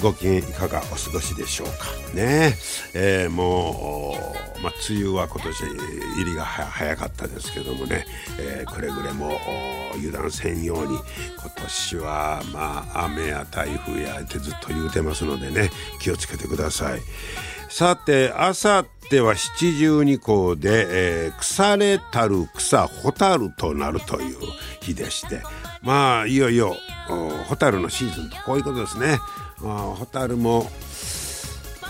ご機嫌いかがお過ごしでしょうか。ね。えー、もう、まあ、梅雨は今年入りが早かったですけどもね、えー、くれぐれも油断せんように今年はまあ雨や台風やってずっと言うてますのでね気をつけてください。さてあさっては七十二候で、えー、腐れたる草蛍となるという日でして。まあいよいよ蛍のシーズンとこういうことですね。あ蛍も、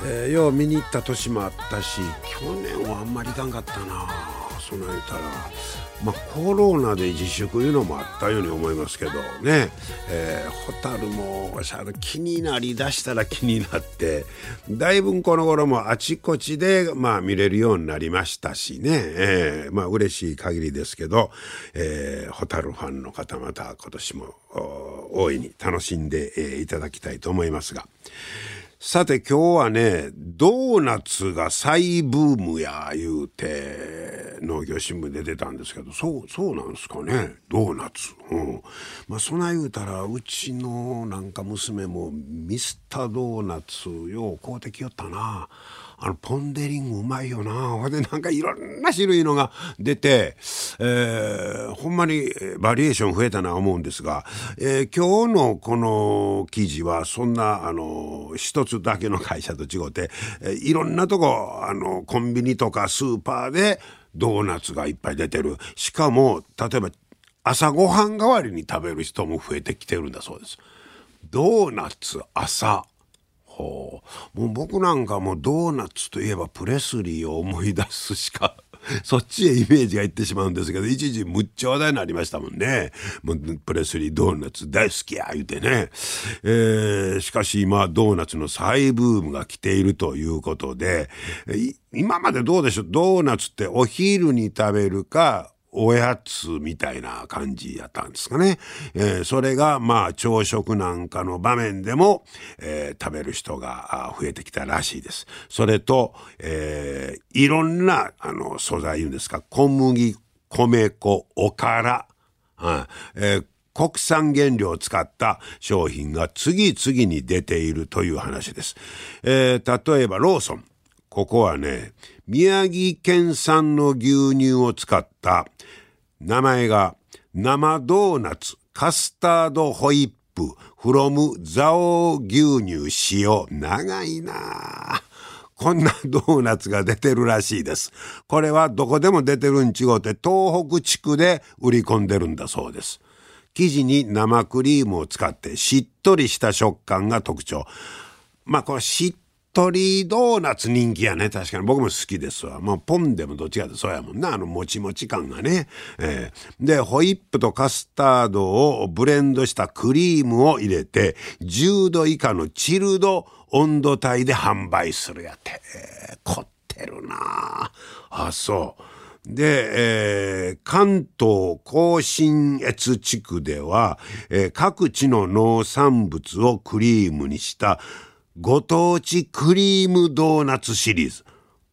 えー、よう見に行った年もあったし去年はあんまりいかんかったなそないたら。まあコロナで自粛いうのもあったように思いますけどねえー、蛍も気になりだしたら気になってだいぶこの頃もあちこちでまあ見れるようになりましたしね、えー、まあ嬉しい限りですけど、えー、蛍ファンの方また今年も大いに楽しんで、えー、いただきたいと思いますが。さて今日はね、ドーナツが再ブームや言うて、農業新聞で出たんですけど、そう、そうなんですかね、ドーナツ。うん。まあそない言うたら、うちのなんか娘もミスタードーナツよう買うてきよったな。あのポンデリングうまいよな ほんでなんかいろんな種類のが出て、えー、ほんまにバリエーション増えたな思うんですが、えー、今日のこの記事はそんなあの一つだけの会社と違って、えー、いろんなとこあのコンビニとかスーパーでドーナツがいっぱい出てるしかも例えば朝ごはん代わりに食べる人も増えてきてるんだそうです。ドーナツ朝もう僕なんかもうドーナツといえばプレスリーを思い出すしか そっちへイメージがいってしまうんですけど一時むっちゃ話題になりましたもんね。もうプレスリードーナツ大好きや言うてね、えー、しかし今ドーナツの再ブームが来ているということで今までどうでしょう？ドーナツってお昼に食べるかおやつみたいな感じやったんですかね。えー、それがまあ朝食なんかの場面でも、えー、食べる人が増えてきたらしいです。それと、えー、いろんなあの素材言うんですか？小麦米粉おから、うんえー国産原料を使った商品が次々に出ているという話です。えー、例えばローソン。ここはね、宮城県産の牛乳を使った名前が生ドーナツカスタードホイップフロムザオ牛乳使用長いなこんなドーナツが出てるらしいです。これはどこでも出てるんちごうて東北地区で売り込んでるんだそうです。生地に生クリームを使ってしっとりした食感が特徴。まあこれしっ鳥ドーナツ人気やね。確かに僕も好きですわ。まあ、ポンでもどっちかってそうやもんな。あの、もちもち感がね。えー、で、ホイップとカスタードをブレンドしたクリームを入れて、10度以下のチルド温度帯で販売するやって。えー、凝ってるなあ、そう。で、えー、関東甲信越地区では、えー、各地の農産物をクリームにしたご当地クリームドーナツシリーズ。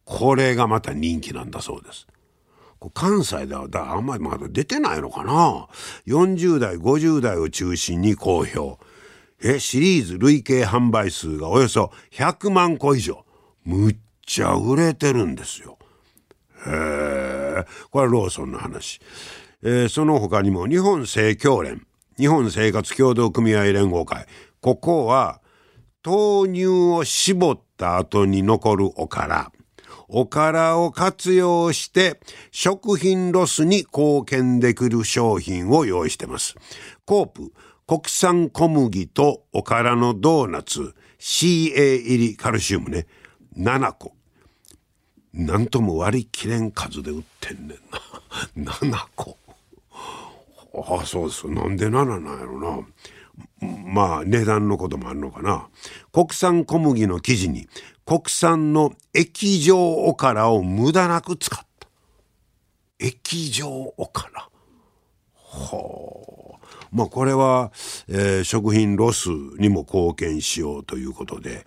これがまた人気なんだそうです。関西ではだあんまりまだ出てないのかな ?40 代、50代を中心に好評。え、シリーズ累計販売数がおよそ100万個以上。むっちゃ売れてるんですよ。へえ、これはローソンの話。えー、その他にも日本生協連、日本生活協同組合連合会。ここは豆乳を絞った後に残るおから。おからを活用して食品ロスに貢献できる商品を用意してます。コープ、国産小麦とおからのドーナツ、CA 入りカルシウムね、7個。なんとも割り切れん数で売ってんねんな。7個。ああ、そうです。なんで7なんやろな。まあ値段のこともあるのかな。国産小麦の生地に国産の液状おからを無駄なく使った。液状おから。はあ。まあこれは、えー、食品ロスにも貢献しようということで、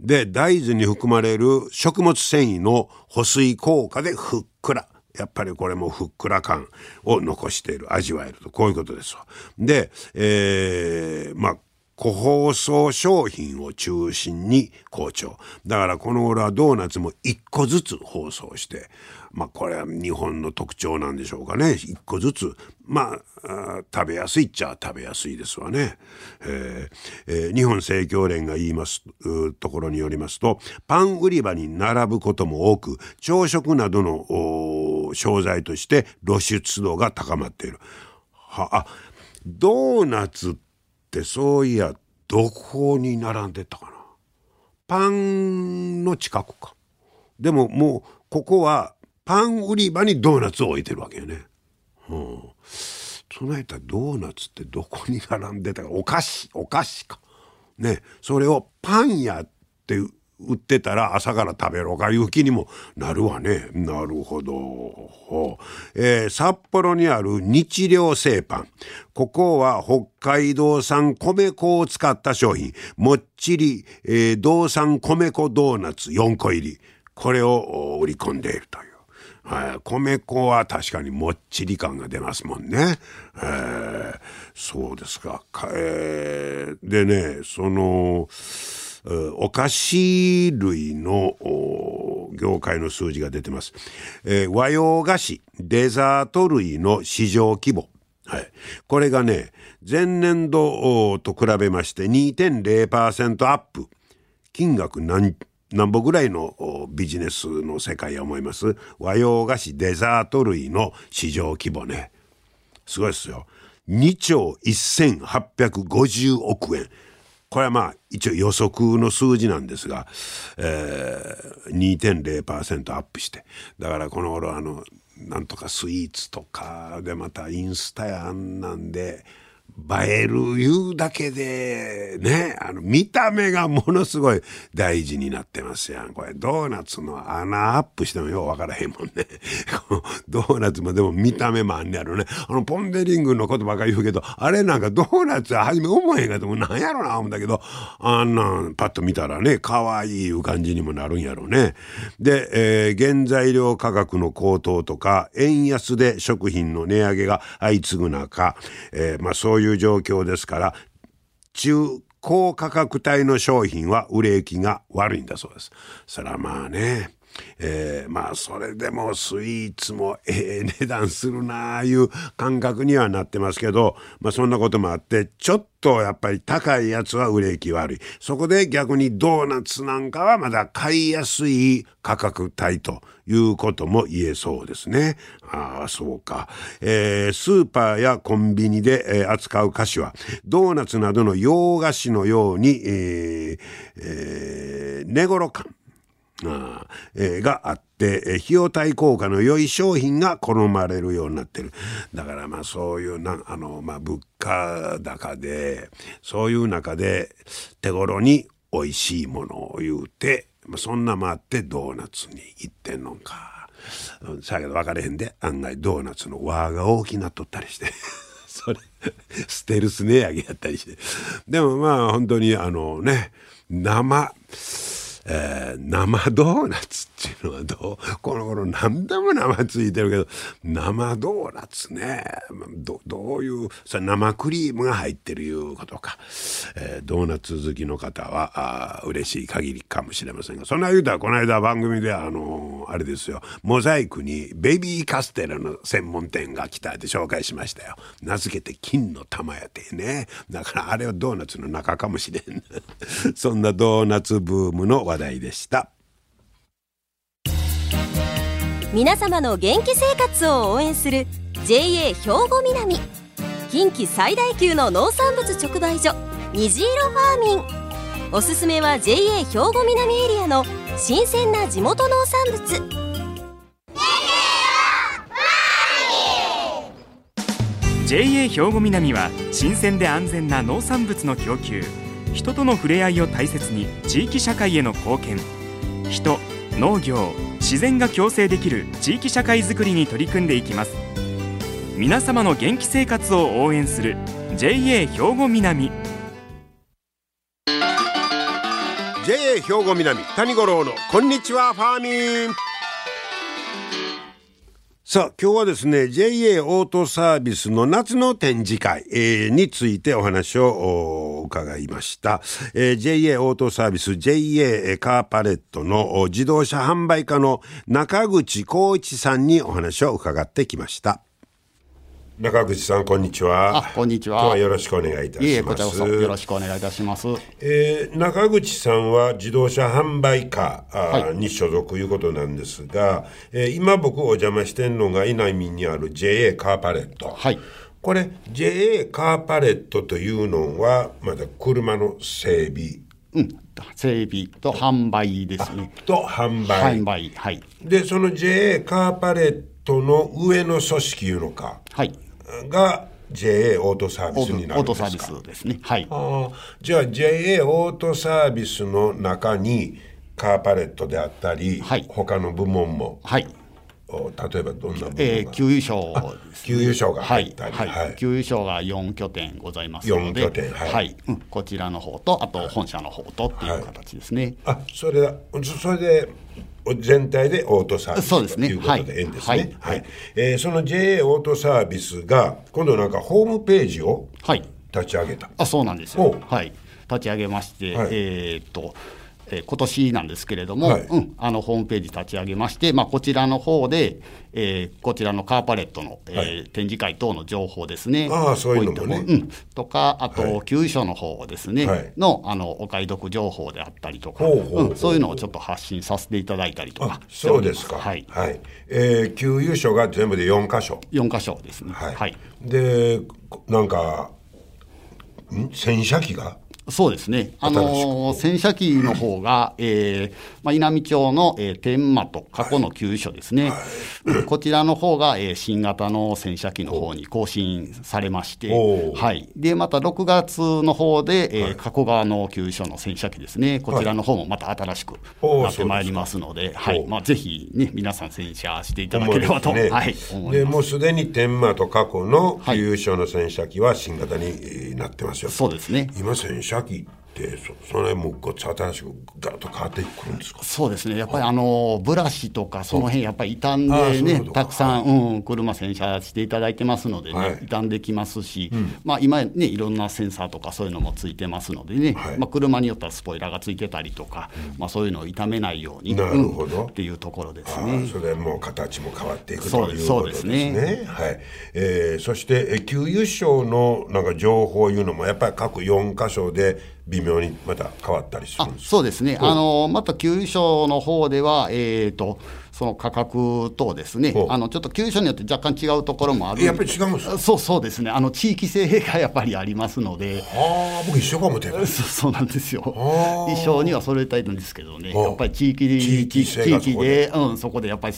で、大豆に含まれる食物繊維の保水効果でふっくら。やっぱりこれもふっくら感を残している、味わえると、こういうことですわ。で、えー、まあ、個包装商品を中心に好調。だからこの頃はドーナツも一個ずつ包装して、まあこれは日本の特徴なんでしょうかね。一個ずつ、まあ、食べやすいっちゃ食べやすいですわね。えーえー、日本生協連が言いますところによりますと、パン売り場に並ぶことも多く、朝食などの商材として露出度が高まっている。は、あ、ドーナツってってそういやどこに並んでたかなパンの近くかでももうここはパン売り場にドーナツを置いてるわけよね。うん。そのたドーナツってどこに並んでたかお菓子お菓子か。ねそれをパン屋って売ってたら朝から食べろかいう気にもなるわね。なるほど。えー、札幌にある日糧製パン。ここは北海道産米粉を使った商品。もっちり、えー、道産米粉ドーナツ4個入り。これを売り込んでいるという。米粉は確かにもっちり感が出ますもんね。えー、そうですか。えー、でね、その、お菓子類の業界の数字が出てます。えー、和洋菓子、デザート類の市場規模。はい。これがね、前年度と比べまして2.0%アップ。金額何、何ぼぐらいのビジネスの世界や思います？和洋菓子デザート類の市場規模ね。すごいですよ。2兆1850億円。これはまあ一応予測の数字なんですが、えー、2.0%アップして。だからこの頃あのなんとかスイーツとかでまたインスタやんなんでえるいうだけで、ね、あの、見た目がものすごい大事になってますやん。これ、ドーナツの穴アップしてもようわからへんもんね。ドーナツもでも見た目もあんねやろね。あの、ポンデリングのことばっかり言うけど、あれなんかドーナツは初め思えへんかともなんやろな、思うんだけど、あんなんパッと見たらね、可愛いいう感じにもなるんやろうね。で、えー、原材料価格の高騰とか、円安で食品の値上げが相次ぐ中、えー、まあそういういう状況ですから中高価格帯の商品は売れ行きが悪いんだそうです。それはまあねえー、まあそれでもスイーツもええ値段するなあいう感覚にはなってますけど、まあそんなこともあってちょっとやっぱり高いやつは売れ行き悪い。そこで逆にドーナツなんかはまだ買いやすい価格帯ということも言えそうですね。ああ、そうか。えー、スーパーやコンビニで、え、扱う菓子はドーナツなどの洋菓子のように、えーえー、寝頃感。があって、費用対効果の良い商品が好まれるようになってる。だからまあそういうな、あの、まあ物価高で、そういう中で手頃に美味しいものを言うて、まあ、そんなもあってドーナツに行ってんのか。さやけど分かれへんで、案外ドーナツの輪が大きなっとったりして。それ、ステルス値上げやったりして。でもまあ本当にあのね、生、えー、生ドーナツっていうのはどうこの頃何でも生ついてるけど生ドーナツね。どどういうそ生クリームが入ってるいうことか、えー、ドーナツ好きの方はあ嬉しい限りかもしれませんがそんな言うたらこの間番組であのー、あれですよ。モザイクにベビーカステラの専門店が来たって紹介しましたよ。名付けて金の玉やてね。だからあれはドーナツの中かもしれん。そんなドーナツブームの話題でした。皆様の元気生活を応援する JA 兵庫南。近畿最大級の農産物直売所虹色ファーミン。おすすめは JA 兵庫南エリアの新鮮な地元農産物。JA 兵庫南は新鮮で安全な農産物の供給人との触れ合いを大切に地域社会への貢献。人農業自然が共生できる地域社会づくりに取り組んでいきます。皆様の元気生活を応援する JA 兵庫南。JA 兵庫南谷五郎のこんにちはファーミン。さあ今日はですね JA オートサービスの夏の展示会、えー、についてお話を伺いました、えー、JA オートサービス JA カーパレットの自動車販売課の中口浩一さんにお話を伺ってきました。中口さんこんにちは。こんにちは。今日はよろしくお願いいたします。いえこちらこそよろしくお願いいたします。えー、中口さんは自動車販売課、はい、に所属いうことなんですが、えー、今僕お邪魔してんのが稲見にある JA カーパレット。はい。これ JA カーパレットというのはまだ車の整備。うん。整備と販売ですね。と販売。販売。はい。でその JA カーパレットの上の組織いうのか。はい。が JA オートサービスになるんですか？オートサービスですね。はい。あじゃあ JA オートサービスの中にカーパレットであったり、はい、他の部門も。はい。例えばどんな部門えー、給油賞給油賞が入ったり、はい、はい、給油賞が4拠点ございますので、拠点、はい、はい。うん、こちらの方と、あと本社の方とっていう形ですね。はい、あそれだ、それで全体でオートサービスそうですねということでええんですね。はい。はい、えー、その JA オートサービスが今度なんかホームページを立ち上げた。あそうなんですよ。はい、立ち上げまして、えー、っとえー、今年なんですけれども、はい、うん、あのホームページ立ち上げまして、まあ、こちらの方で、えー、こちらのカーパレットの、えー、はい、展示会等の情報ですね、ああそういうのもね、うん、とか、あと、はい、給所の方ですね、はい、のあのお買い得情報であったりとか、うん、そういうのをちょっと発信させていただいたりとかそうですか、はい。はい。えー、給油所が全部で4箇所。4箇所ですね。はい、はい、でなんかん？洗車機が？そうですね、あの洗車機の方が、えーまあ、稲美町の、えー、天満と過去の旧所ですね、はい、こちらの方が、えー、新型の洗車機の方に更新されまして、はい、でまた6月の方で、えー、加古川の旧所の洗車機ですね、こちらの方もまた新しくなってまいりますので、はい。まあ、ぜひ、ね、皆さん洗車していただければと、ね、はい、でもうすでに天満と過去の旧所の洗車機は新型になってますよ、そうですね。今洗車機ってそそれもごっつ新しくガラッと変わってくるんですか？そうですね。やっぱりあ。のブラシとかその辺やっぱり傷んでねたくさん、うん、車洗車していただいてますのでね、はい、傷んできますし、うん、まあ今ねいろんなセンサーとかそういうのもついてますのでね、はい、まあ車によってはスポイラーがついてたりとか、うん、まあそういうのを傷めないようになるほど、うん、っていうところですね。それも形も変わっていくということですね。ですね。はい。えー、そして給油賞のなんか情報いうのもやっぱり各4箇所で微妙にまた変わったりするんですそうですね、あのまた給油所の方では、えーと、その価格等ですね、あのちょっと給油所によって若干違うところもあるやっぱり違うんですか？そうそうですね、あの地域性がやっぱりありますので、あ僕、一緒かもて そうそうなんですよ、一緒には揃えたいんですけどね、やっぱり地域地域で、うん、そこでやっぱり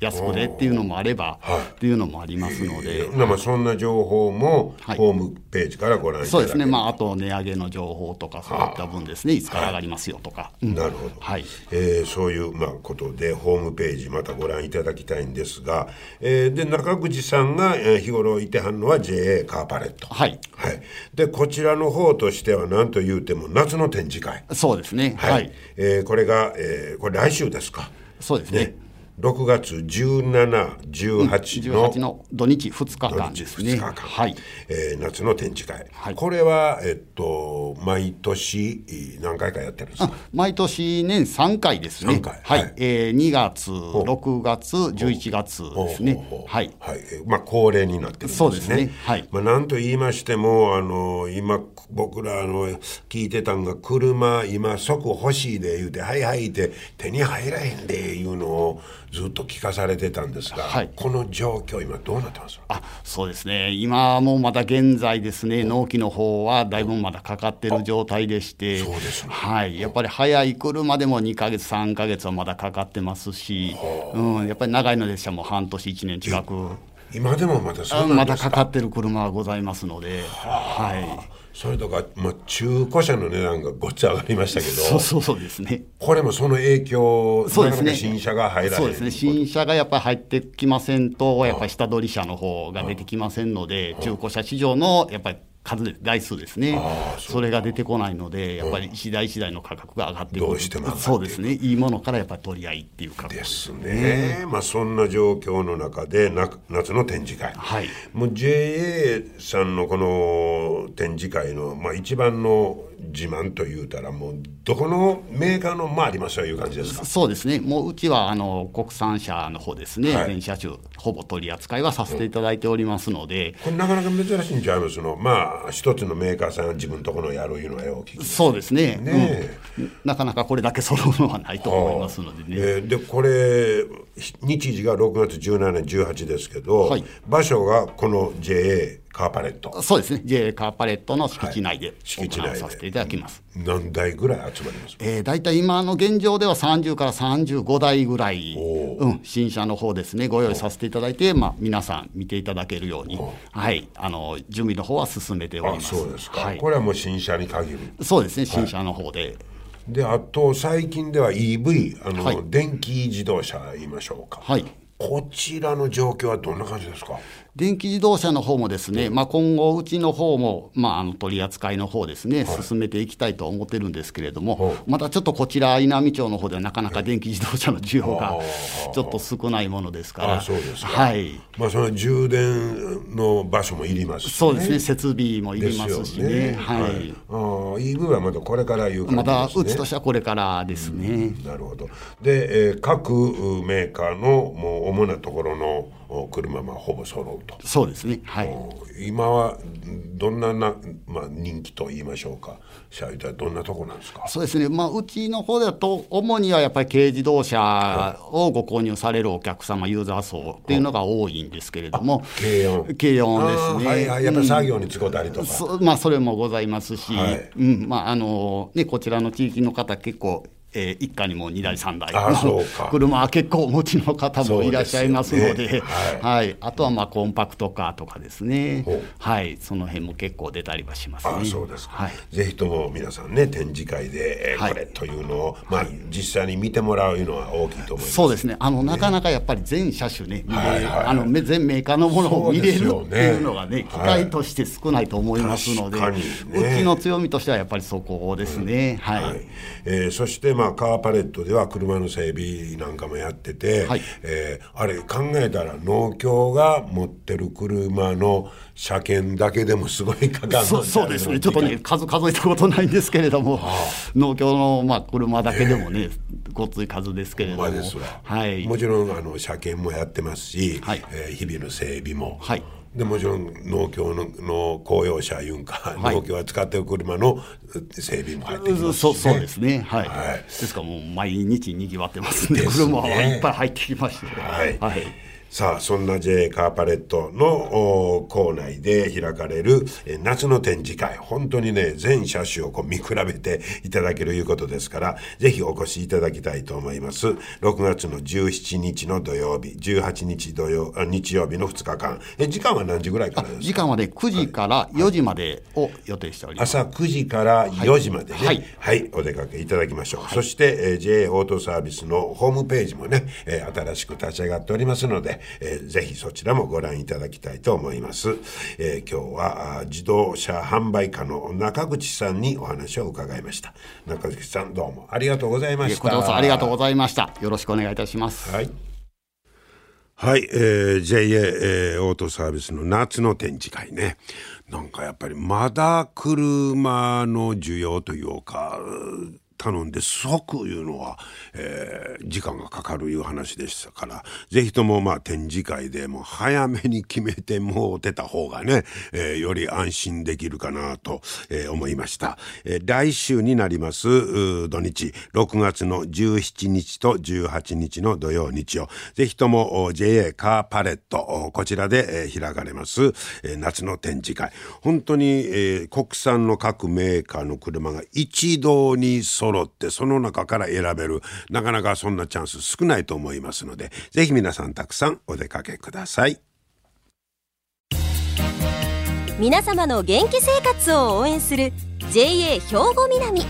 安くでっていうのもあれば、っていうのもありますので、まあ、そんな情報もホームページからご覧いただける、そうですね、まあ、あと値上げの情報とかそういった分ですね。い。つから上がりますよとか、なるほど、はい。えー、そういう、まあ、ことでホームページまたご覧いただきたいんですが、えー、で中口さんが、えー、日頃いてはんのは JA カーパレット。はい、はい、でこちらの方としては何というても夏の展示会。そうですね。はい、はい、えー、これが、えー、これ来週ですか。そうですね。ね6月17、18の,、18の土日2日間ですね。日はい、えー、夏の展示会、はい、これは、えっと、毎年何回かやってるんですか？毎年年3回ですね。3回。はい。はい、えー、2月、6月、11月ですね。はい。はい。まあ、恒例になってるんですね。そうですね。はい。まあ、なんと言いましても、あの、今、僕らあの聞いてたんが車今即欲しいで言うて「はいはい」って手に入らへんでいうのをずっと聞かされてたんですが、はい、この状況今どうなってます？あそうですね。今もまだ現在ですね納期の方はだいぶまだかかってる状態でしてそうです、ね、はい、やっぱり早い車でも2か月3か月はまだかかってますし、うん、やっぱり長いの列車も半年1年近く。今でもまだそうまだかかってる車はございますので、はい。それとか、まあ、中古車の値段がごっちゃ上がりましたけど そうそうそうですね。これもその影響そうですね。新車が入らないそうですね。新車がやっぱり入ってきませんと、やっぱり下取り車の方が出てきませんので、中古車市場のやっぱり数で台数ですね。それが出てこないので、やっぱり一台一台の価格が上がってくる。どうしてもそうですね、いいものからやっぱり取り合いっていう価格ですね、まあそんな状況の中でな夏の展示会、はい。もう JA さんのこの展示会の、まあ、一番の自慢というたらもうどこのメーカーのもありますよいう感じですか？そうですね、もううちはあの国産車の方ですね、はい。全車種、ほぼ取り扱いはさせていただいておりますので、これなかなか珍しいんちゃいます？のまあ一つのメーカーさんが自分のところのやるいうのはよきそうですね。ねうん。なかなかこれだけ揃うのはないと思いますのでね。えーでこれ日時が6月17年18ですけど、はい。場所がこの JA カーパレット。そうですね、JA カーパレットの敷地内で敷地内させていただきます。何台ぐらい集まります？えー、大体今の現状では30から35台ぐらい、おうん、新車の方ですね、ご用意させていただいて、まあ、皆さん見ていただけるように、はい、あの準備の方は進めておりあます。そうですか、はい。これはもう新車に限る。そうですね、新車の方で。であと最近では EV あの、はい。電気自動車言いましょうか、はい。こちらの状況はどんな感じですか？電気自動車の方もですね、まあ、今後、うちの方も、まあ、あの取り扱いの方ですね、進めていきたいと思ってるんですけれども、はいまたちょっとこちら、稲美町の方ではなかなか電気自動車の需要があちょっと少ないものですから、あそうですか。はい、まあその充電の場所もいりますし、ね、そうですね、設備もいりますしね、ね。はい。あー EV はまだこれからいう感まじですね。だうちとしてはこれからですね。なるほど。で、えー各うメーカーのもう主なところのお車はほぼ揃うと。そうですね、はい、今はどんなな、まあ、人気と言いましょうか。車両はどんなとこなんですか？そうですね、まあ、うちの方だと、主にはやっぱり軽自動車をご購入されるお客様、ユーザー層っていうのが多いんですけれども、軽音。軽音ですね。はいはい。やっぱり作業に使ったりとか、そまあ、それもございますし、はい。うん。まああのね、こちらの地域の方、結構、えー一家にも2台、3台。車は結構お持ちの方もいらっしゃいますので、ねはい。はい。あとはまあコンパクトカーとかですね。はい、その辺も結構出たりはしますね。あそうですか、はい。ぜひとも皆さんね展示会で、えーはい。これというのを、まあ、実際に見てもらうのは大きいと思います。そうですね。あの、なかなかやっぱり全車種ね、見れるはいはい。あのめ全メーカーのものを見れるっていうのがね、機会として少ないと思いますので、確かにね。うちの強みとしてはやっぱりそこですね。はい、はい。えーそして、まあ、カーパレットでは車の整備なんかもやってて、はい。えーあれ考えたら農協が持ってる車の車検だけでもすごいかかるそそうです。ね、ちょっとね、数数えたことないんですけれども、農協のまあ車だけでもね、ごっつい数ですけれども、はい、もちろんあの車検もやってますし、はい。えー日々の整備も、はいでもちろん農協のの公用車いうんか、はい。農協が使ってる車の整備も入ってきますし、そうそうですね、はい、はい。ですからもう毎日にぎわってますんで、ですね。車はいっぱい入ってきまして、はい。はいさあそんな J カーパレットのお校内で開かれるえー夏の展示会。本当にね全車種をこう見比べていただけるいうことですからぜひお越しいただきたいと思います。6月の17日の土曜日18日土曜あ日曜日の2日間。え時間は何時ぐらいからですか？時間はね、9時から4時までを予定しております。朝9時から4時までね、ははい。い、お出かけいただきましょう。そして、えー JA オートサービスのホームページもね、えー新しく立ち上がっておりますので、えーぜひそちらもご覧いただきたいと思います。えー今日は自動車販売課の中口さんにお話を伺いました。中口さんどうもありがとうございました。こちらこそありがとうございました。よろしくお願いいたします。はい。はい、えー JA、えーオートサービスの夏の展示会ね。なんかやっぱりまだ車の需要というか、頼んで即いうのは、えー時間がかかるいう話でしたから、ぜひともまあ展示会でも早めに決めてもう出た方がね、えーより安心できるかなと、えー思いました。えー来週になります土日、6月の17日と18日の土曜日曜、ぜひともお JA カーパレット、おこちらで、えー開かれます、えー夏の展示会。本当に、えー国産の各メーカーの車が一堂に揃って、その中から選べる、なかなかそんなチャンス少ないと思いますので、ぜひ皆さんたくさんお出かけください。皆様の元気生活を応援する JA 兵庫南。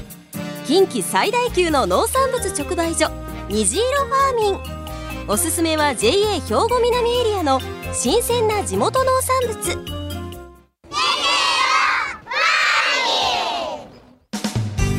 近畿最大級の農産物直売所虹色ファーミン。おすすめは JA 兵庫南エリアの新鮮な地元農産物。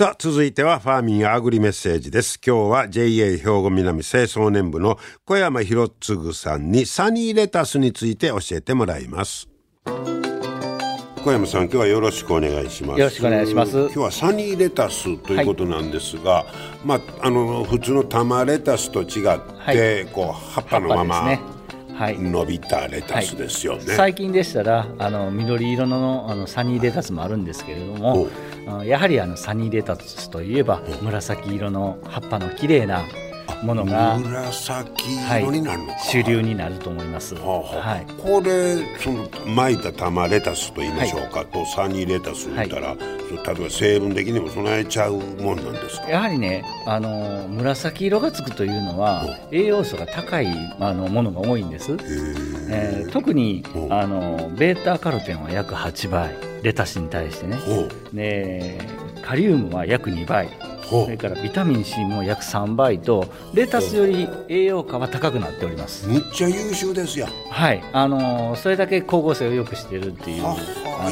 さあ続いてはファーミンアグリメッセージです。今日は JA 兵庫南清掃年部の小山博次さんにサニーレタスについて教えてもらいます。小山さん今日はよろしくお願いします。よろしくお願いします。今日はサニーレタスということなんですが、まああの普通の玉レタスと違って、はい。こう葉っぱのまま、ねはい。伸びたレタスですよね、最近でしたらあの緑色のあのサニーレタスもあるんですけれどもやはりあのサニーレタスといえば紫色の葉っぱの綺麗なものが、紫はい色になるのか、、主流になると思います。はあはあ。はい。これその巻いた玉レタスと言いましょうか、とサニーレタス言ったら、そう例えば成分的にも備えちゃうもんなんですか？やはりね、あの紫色がつくというのは栄養素が高いあのものが多いんです。えー特にう。んあのベータカロテンは約8倍。レタスに対してね。でカリウムは約2倍。ほそれからビタミン C も約3倍とレタスより栄養価は高くなっております。うむっちゃ優秀ですやん。はい。あのそれだけ光合成を良くしているっていう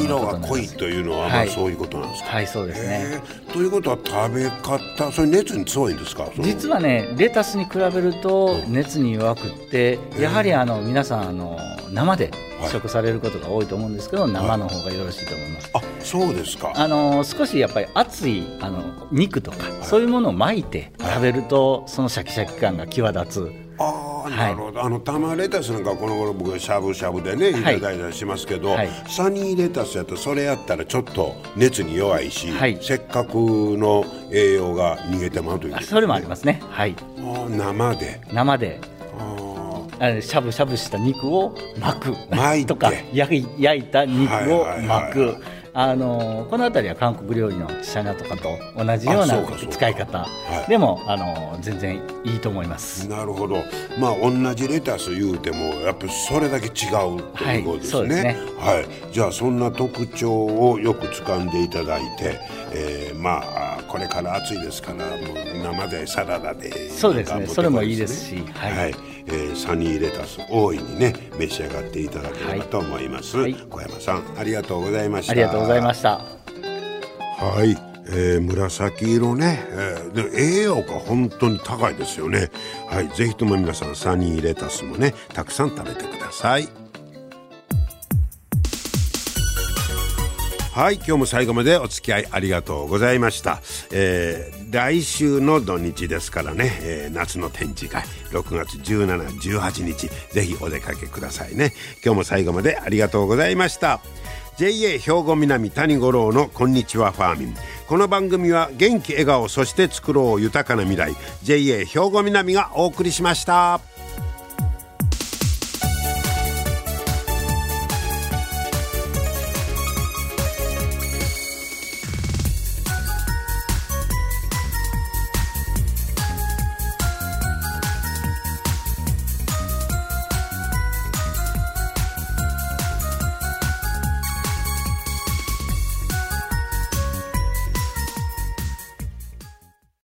色が濃いというのは、まあ、はい。そういうことなんですか、はいそうですね。ということは食べ方それ熱に強いんですか？実はねレタスに比べると熱に弱くってやはりあの皆さんあの生ではい食されることが多いと思うんですけど生の方がよろしいと思います。あそうですか。あの少しやっぱり熱いあの肉とか、そういうものを巻いて食べると、そのシャキシャキ感が際立つ。ああ、はい。なるほど。あの玉レタスなんかこの頃僕はしゃぶしゃぶでねい。ただいたりしますけど、はい。サニーレタスやとそれやったらちょっと熱に弱いし、はい。せっかくの栄養が逃げてまうというあそれもありますね。はい。あー生で。生でしゃぶしゃぶした肉を巻くとか焼いた肉を巻く。あのこの辺りは韓国料理のシャガとかと同じような使い方。はい。でもあの全然いいと思います。ーなるほど。まあ同じレタス言うてもやっぱりそれだけ違うということですね,、はいね。はい。じゃあそんな特徴をよく掴んでいただいて、えーまあこれから暑いですからもう生でサラダでそうですね。なんかそれもいいですしはい。はい、えーサニーレタス大いにね召し上がっていただければと思います、はい。小山さんありがとうございました。ありがとうございました。はい、えー紫色ね、えーで栄養価本当に高いですよね。はい。ぜひとも皆さんサニーレタスもねたくさん食べてくださいはい今日も最後までお付き合いありがとうございました、えー来週の土日ですからね、えー夏の展示会6月1718日ぜひお出かけくださいね。今日も最後までありがとうございました。JA 兵庫南谷五郎のこんにちはファーミン。この番組は元気笑顔そして作ろう豊かな未来。JA 兵庫南がお送りしました。